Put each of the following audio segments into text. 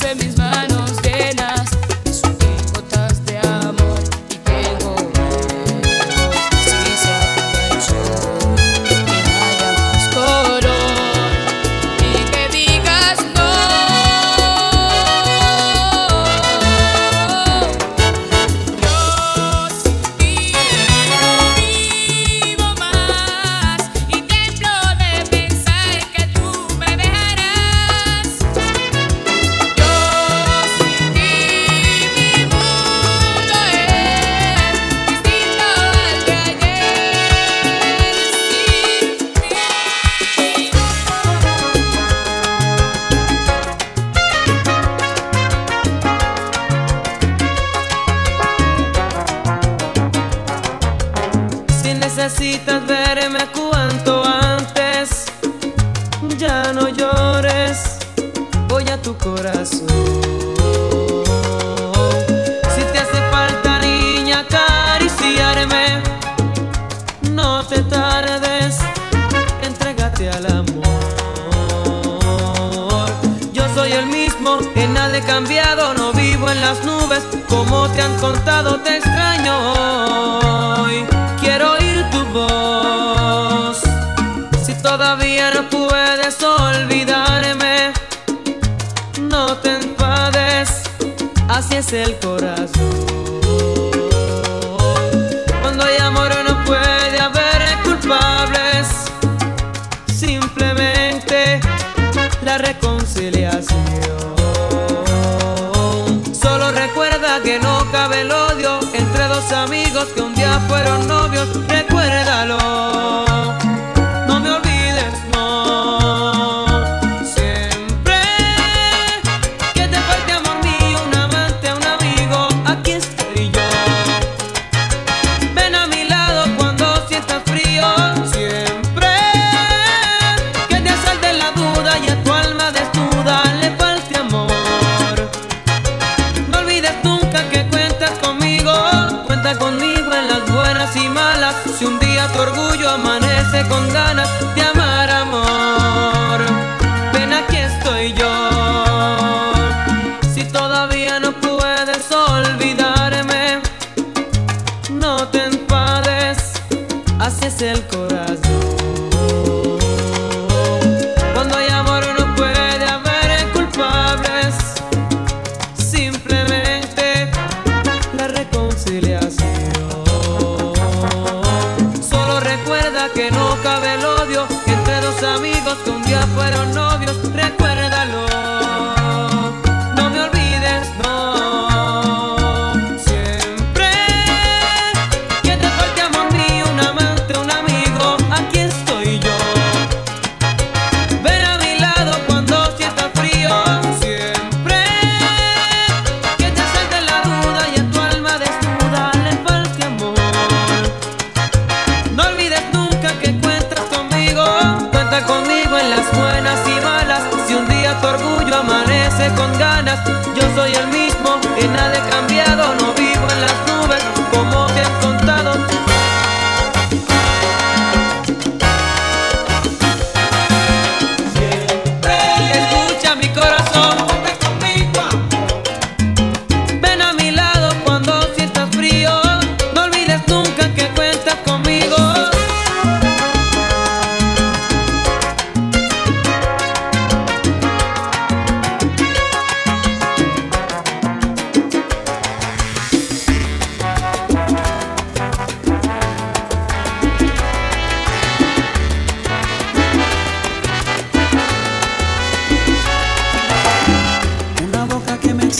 você mesmo.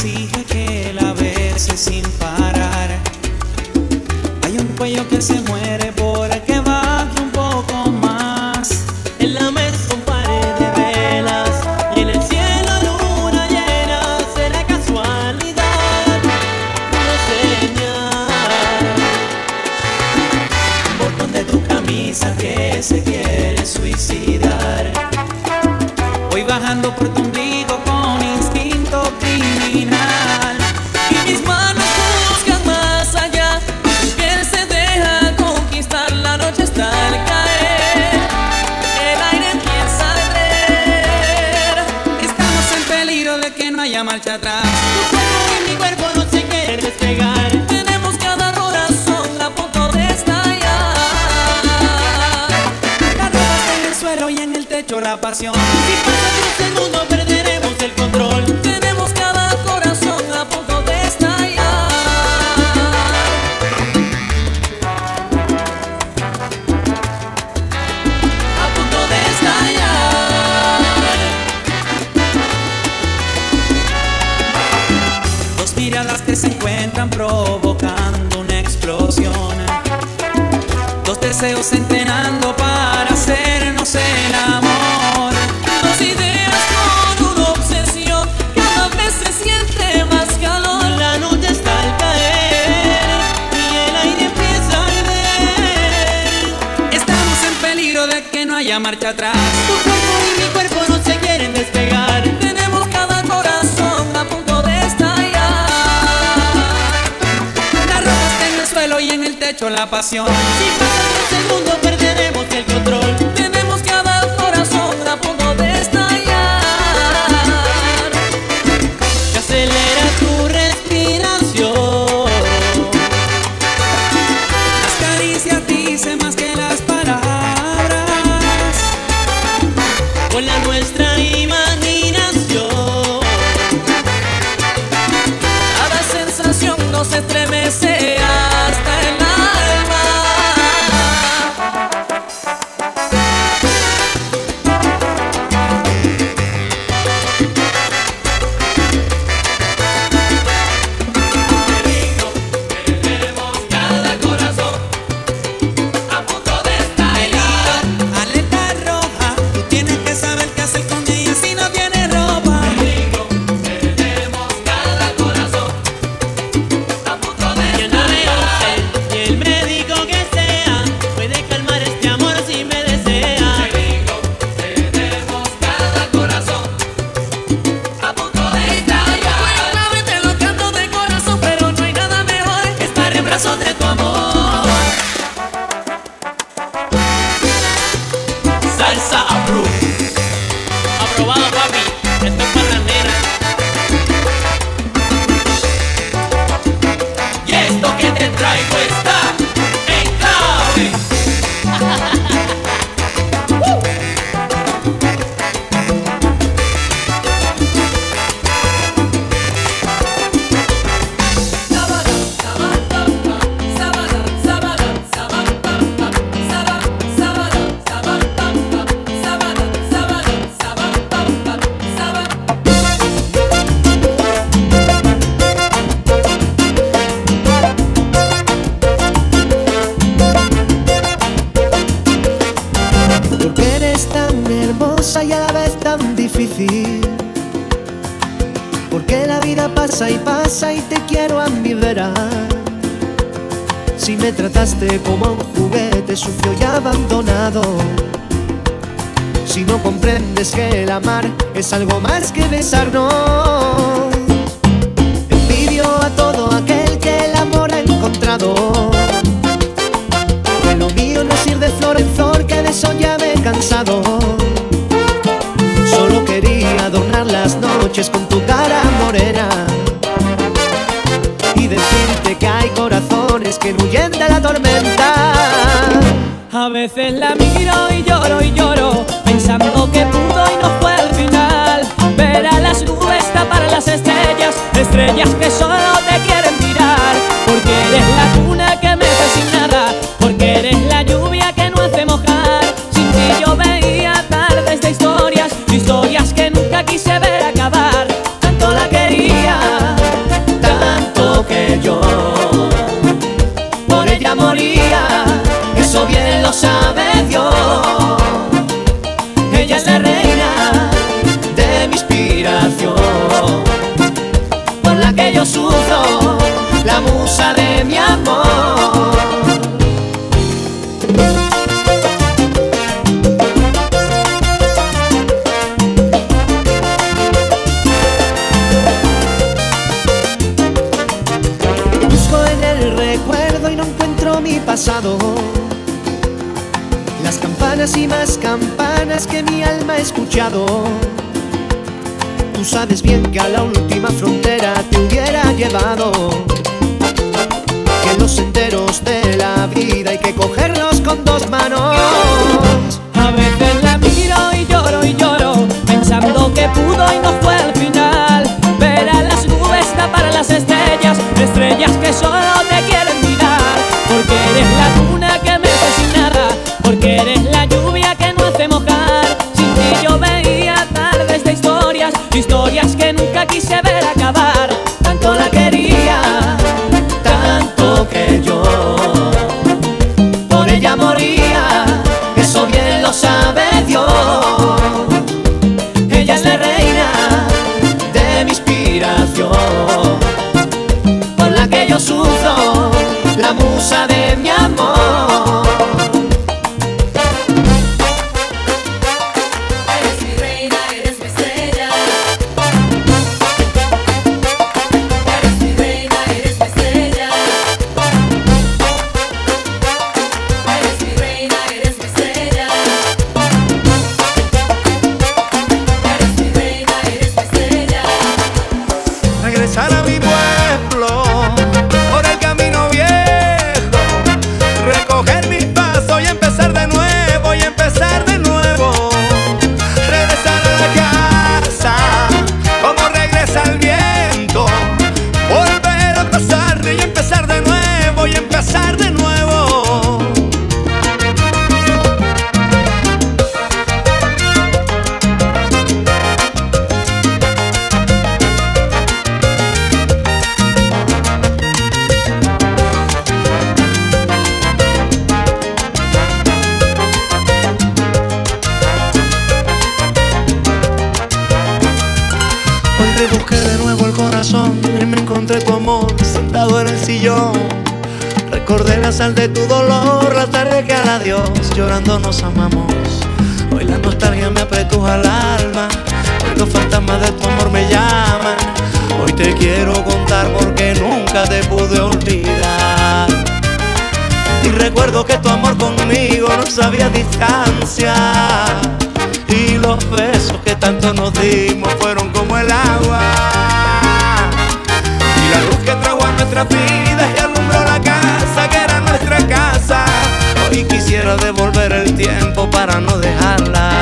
exige que la verse sin parar. Hay un cuello que se muere. veces la misma. Tú sabes bien que a la última frontera te hubiera llevado. Que los enteros de la vida hay que cogerlos con dos manos. A veces la miro y lloro y lloro, pensando que pudo y no fue al final. Ver a las nubes tapar las estrellas, estrellas que solo quise ver acabar, tanto la quería, tanto que yo por ella moría, eso bien lo sabe Dios. Ella es la reina de mi inspiración, por la que yo sufro, la musa de mi amor. quiero contar porque nunca te pude olvidar. Y recuerdo que tu amor conmigo no sabía distancia. Y los besos que tanto nos dimos fueron como el agua. Y la luz que trajo a nuestras vidas y alumbró la casa que era nuestra casa. Hoy quisiera devolver el tiempo para no dejarla.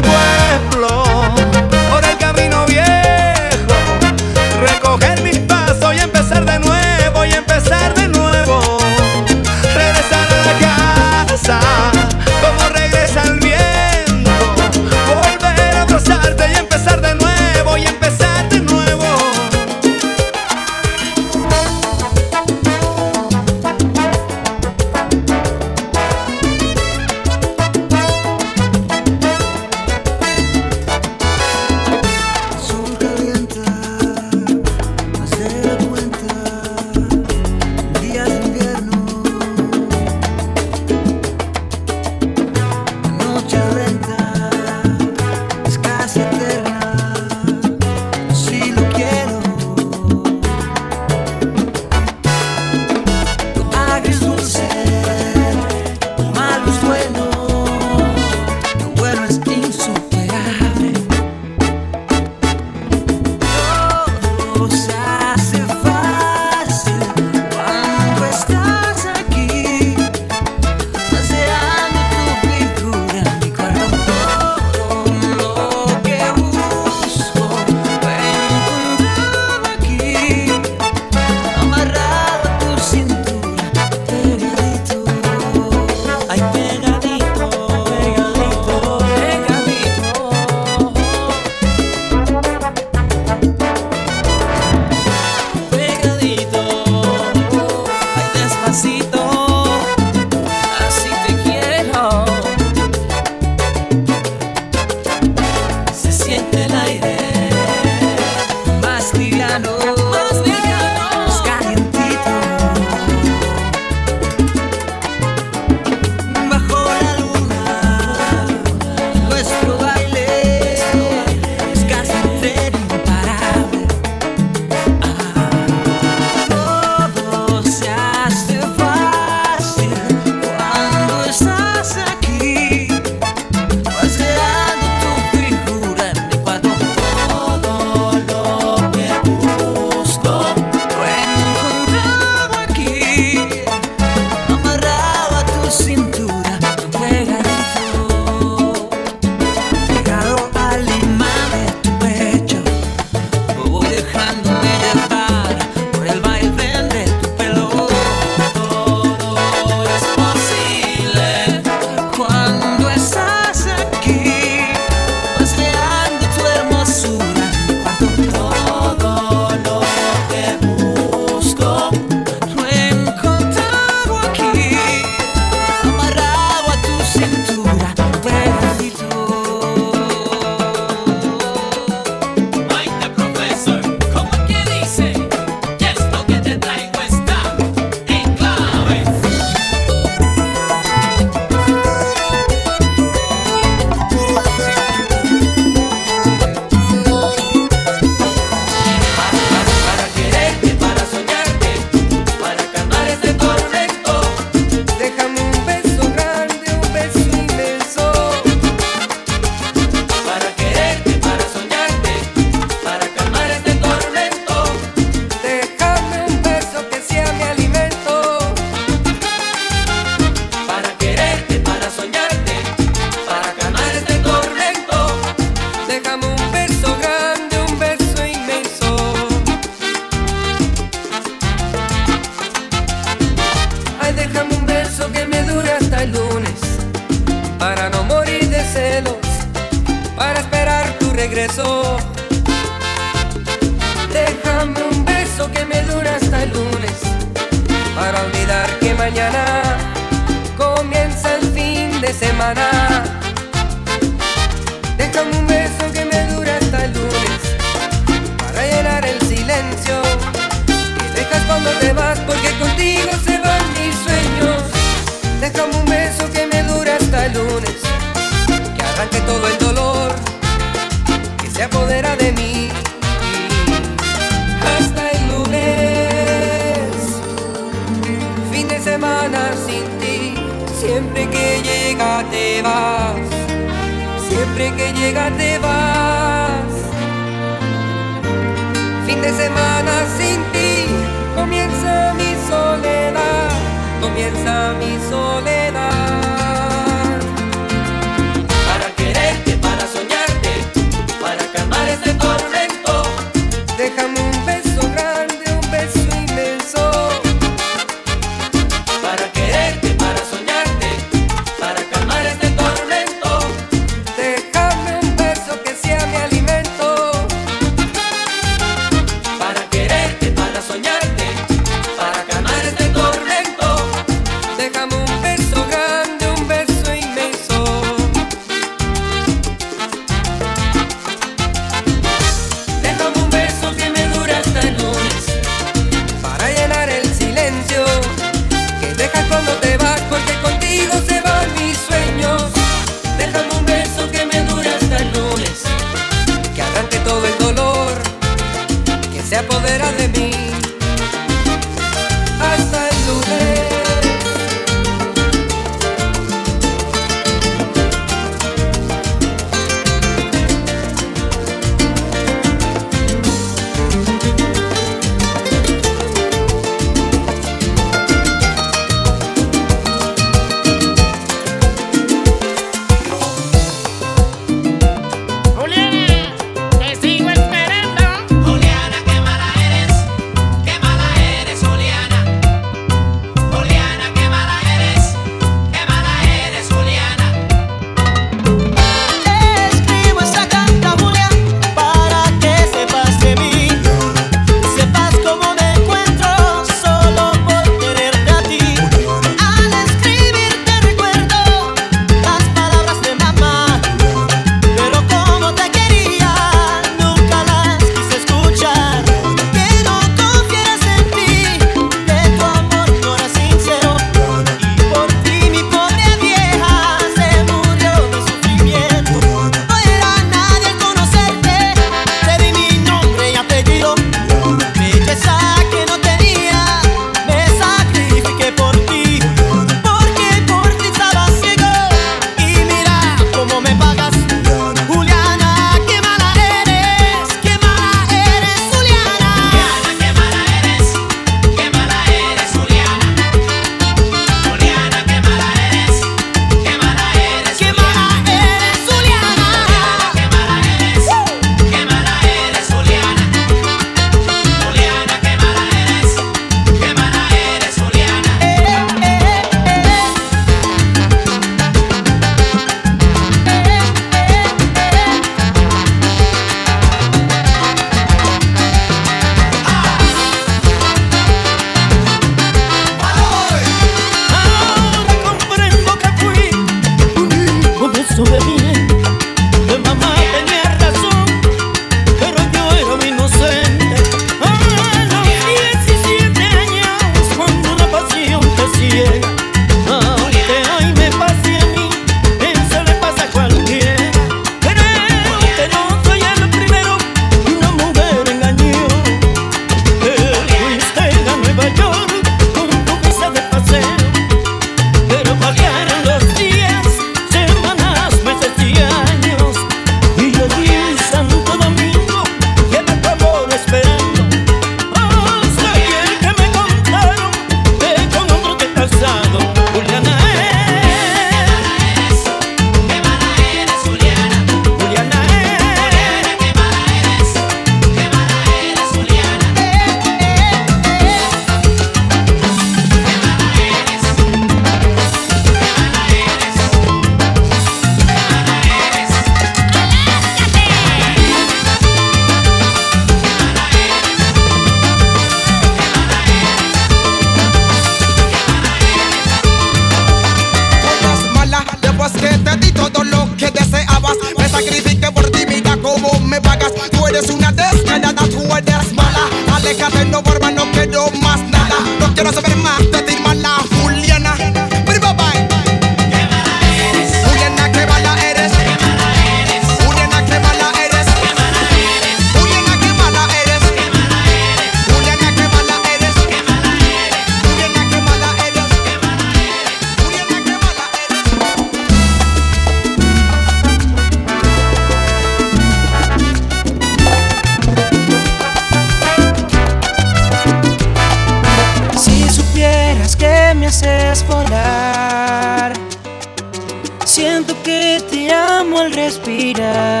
Siento que te amo al respirar.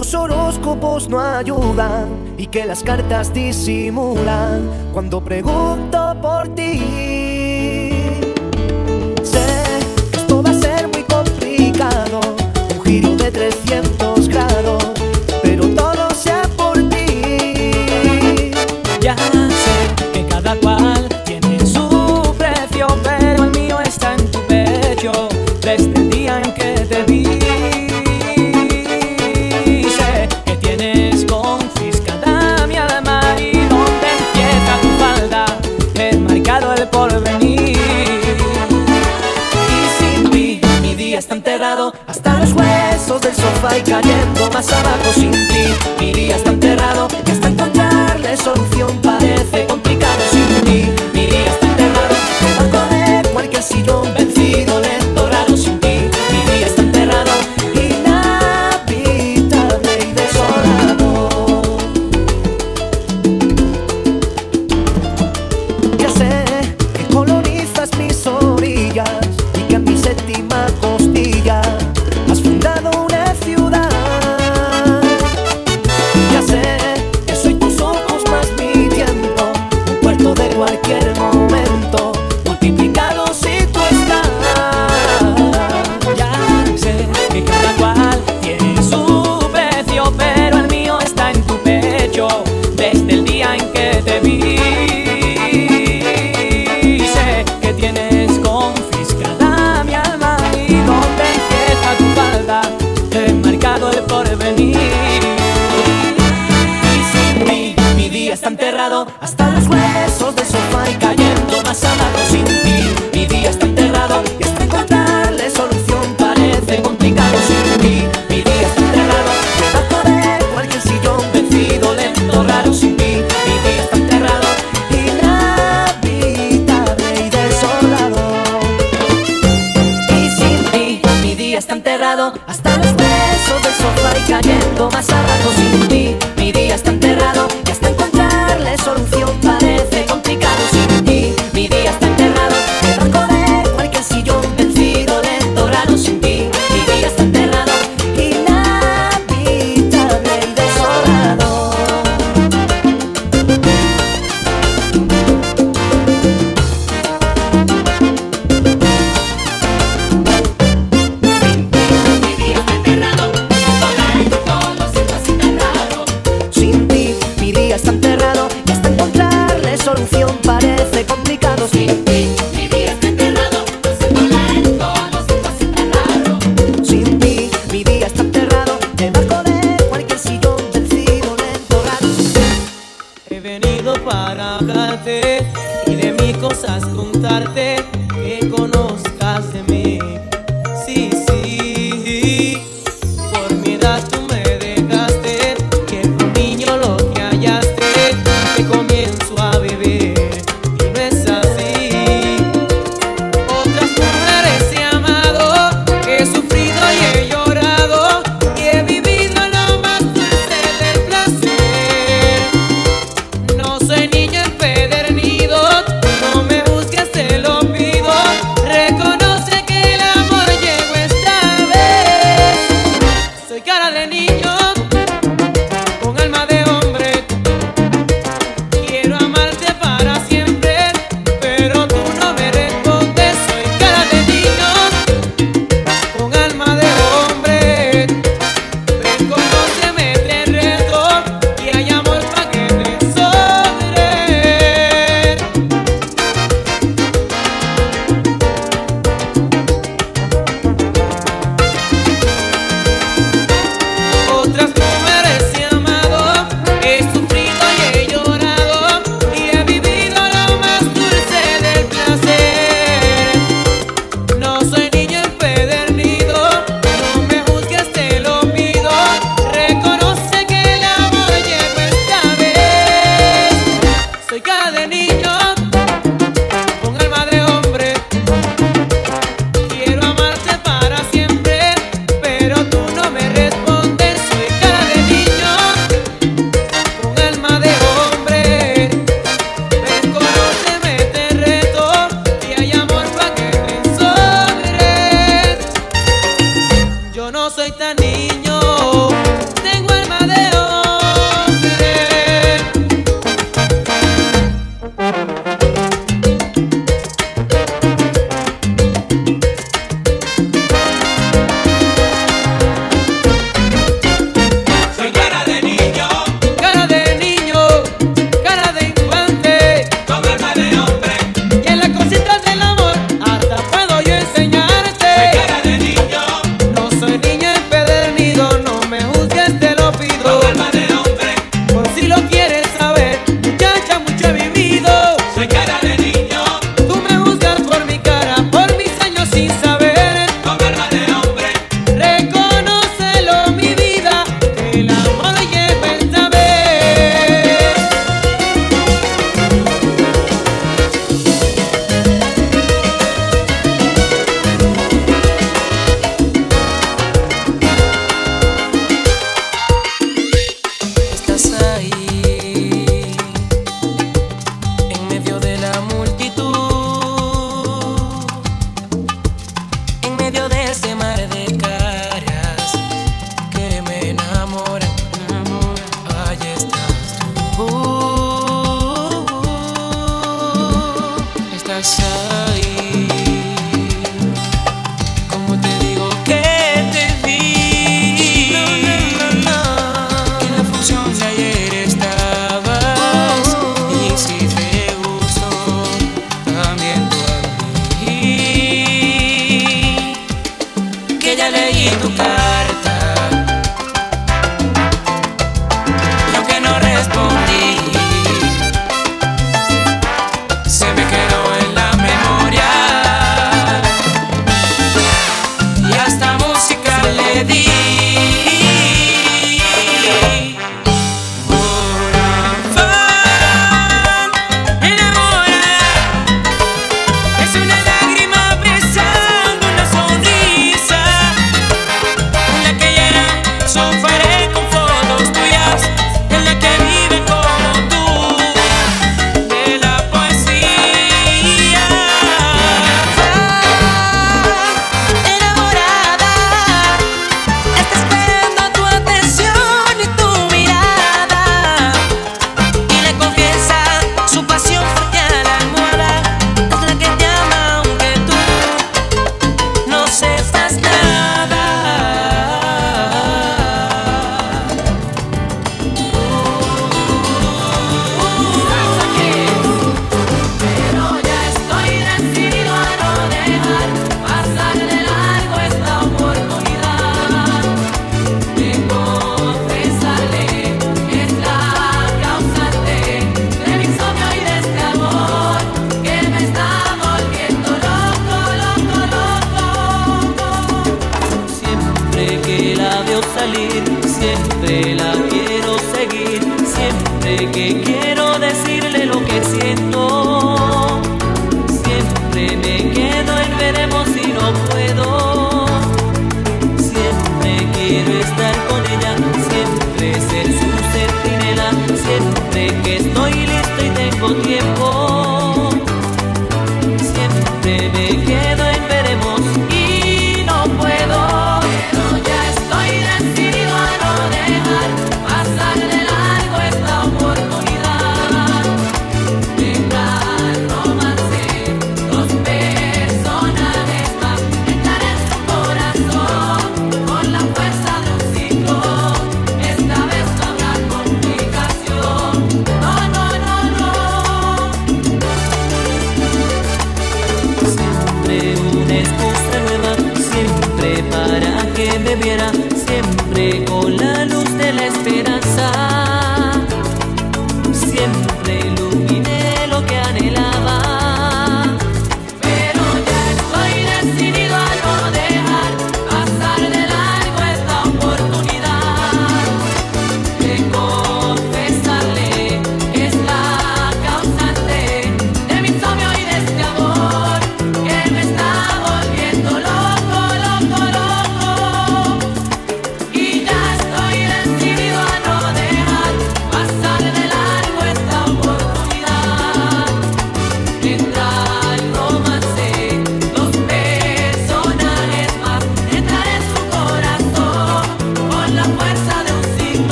los horóscopos no ayudan y que las cartas disimulan. Cuando pregunto por ti sofá y cayendo más abajo sin ti. Mi día está enterrado hasta los besos del sofá y cayendo más arriba. Estás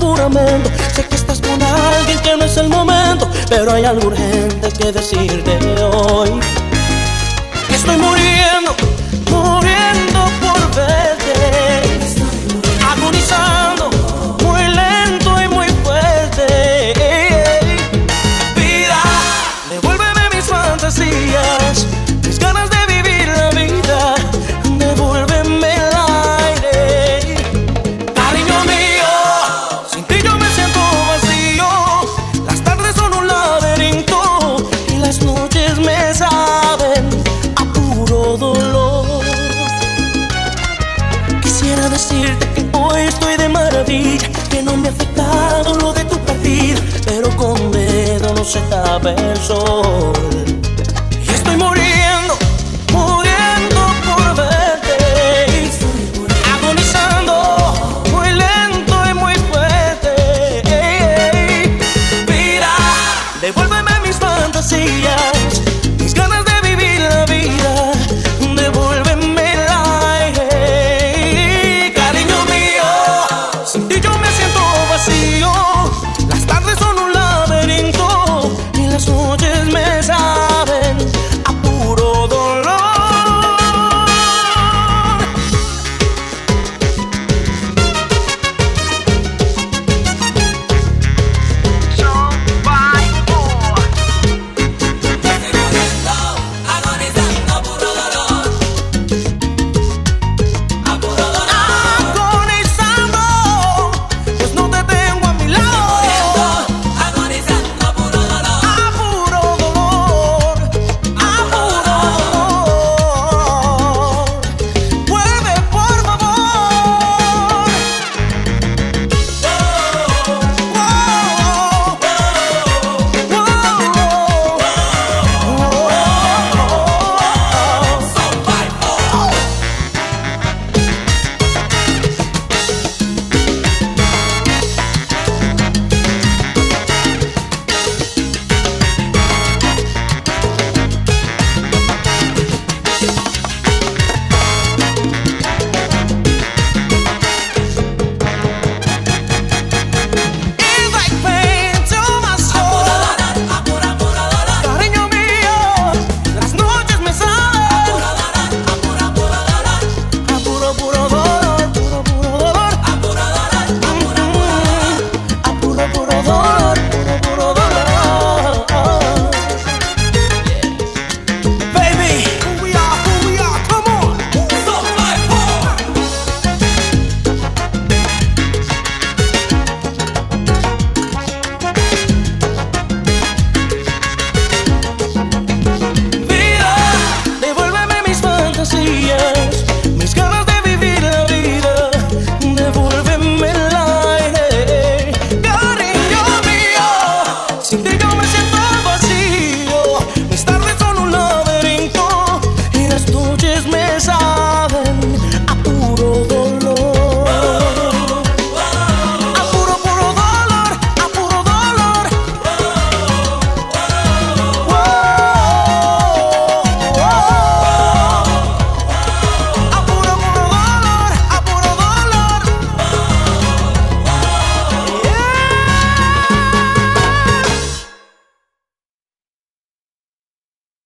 juramento. Sé que estás con alguien que no es el momento, pero hay algo urgente que decirte hoy. Estoy muriendo se tapa el sol.